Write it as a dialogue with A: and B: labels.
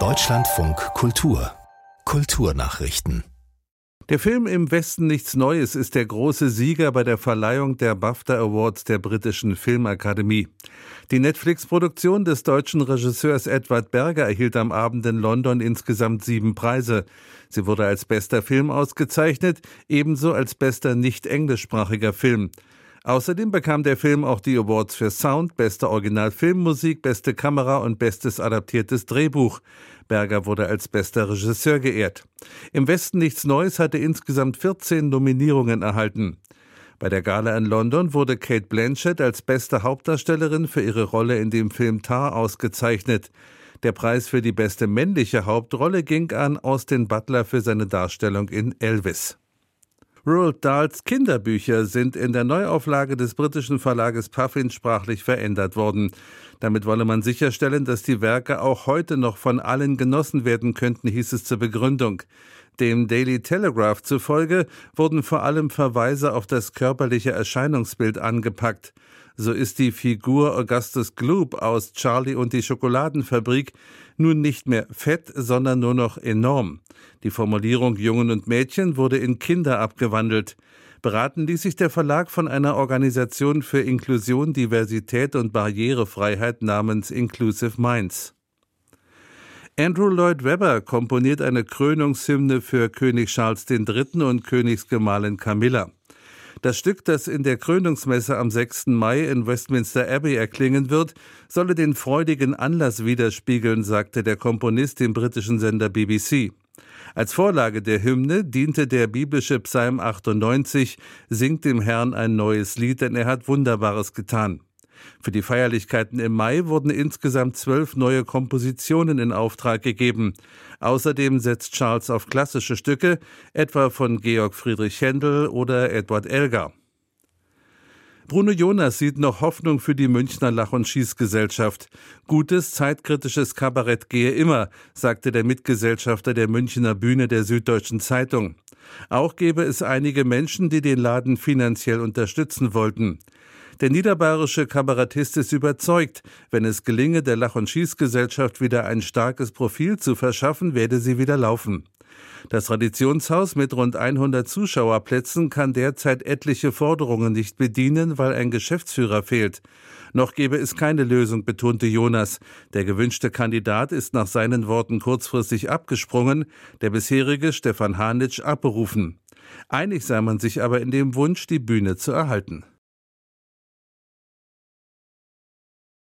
A: Deutschlandfunk Kultur Kulturnachrichten
B: der Film Im Westen nichts Neues ist der große Sieger bei der Verleihung der BAFTA Awards der britischen Filmakademie. Die Netflix-Produktion des deutschen Regisseurs Edward Berger erhielt am Abend in London insgesamt sieben Preise. Sie wurde als bester Film ausgezeichnet, ebenso als bester nicht englischsprachiger Film. Außerdem bekam der Film auch die Awards für Sound, beste Originalfilmmusik, beste Kamera und bestes adaptiertes Drehbuch. Berger wurde als bester Regisseur geehrt. Im Westen nichts Neues hatte insgesamt 14 Nominierungen erhalten. Bei der Gala in London wurde Kate Blanchett als beste Hauptdarstellerin für ihre Rolle in dem Film Tar ausgezeichnet. Der Preis für die beste männliche Hauptrolle ging an Austin Butler für seine Darstellung in Elvis. Roald Dahls Kinderbücher sind in der Neuauflage des britischen Verlages Puffin sprachlich verändert worden. Damit wolle man sicherstellen, dass die Werke auch heute noch von allen genossen werden könnten, hieß es zur Begründung. Dem Daily Telegraph zufolge wurden vor allem Verweise auf das körperliche Erscheinungsbild angepackt. So ist die Figur Augustus Gloop aus Charlie und die Schokoladenfabrik nun nicht mehr fett, sondern nur noch enorm. Die Formulierung Jungen und Mädchen wurde in Kinder abgewandelt. Beraten ließ sich der Verlag von einer Organisation für Inklusion, Diversität und Barrierefreiheit namens Inclusive Minds. Andrew Lloyd Webber komponiert eine Krönungshymne für König Charles III. und Königsgemahlin Camilla. Das Stück, das in der Krönungsmesse am 6. Mai in Westminster Abbey erklingen wird, solle den freudigen Anlass widerspiegeln, sagte der Komponist dem britischen Sender BBC. Als Vorlage der Hymne diente der biblische Psalm 98, Singt dem Herrn ein neues Lied, denn er hat Wunderbares getan. Für die Feierlichkeiten im Mai wurden insgesamt zwölf neue Kompositionen in Auftrag gegeben. Außerdem setzt Charles auf klassische Stücke, etwa von Georg Friedrich Händel oder Edward Elgar. Bruno Jonas sieht noch Hoffnung für die Münchner Lach- und Schießgesellschaft. Gutes, zeitkritisches Kabarett gehe immer, sagte der Mitgesellschafter der Münchner Bühne der Süddeutschen Zeitung. Auch gäbe es einige Menschen, die den Laden finanziell unterstützen wollten. Der niederbayerische Kabarettist ist überzeugt, wenn es gelinge, der Lach- und Schießgesellschaft wieder ein starkes Profil zu verschaffen, werde sie wieder laufen. Das Traditionshaus mit rund 100 Zuschauerplätzen kann derzeit etliche Forderungen nicht bedienen, weil ein Geschäftsführer fehlt. Noch gebe es keine Lösung, betonte Jonas. Der gewünschte Kandidat ist nach seinen Worten kurzfristig abgesprungen, der bisherige Stefan Hanitsch abberufen. Einig sei man sich aber in dem Wunsch, die Bühne zu erhalten.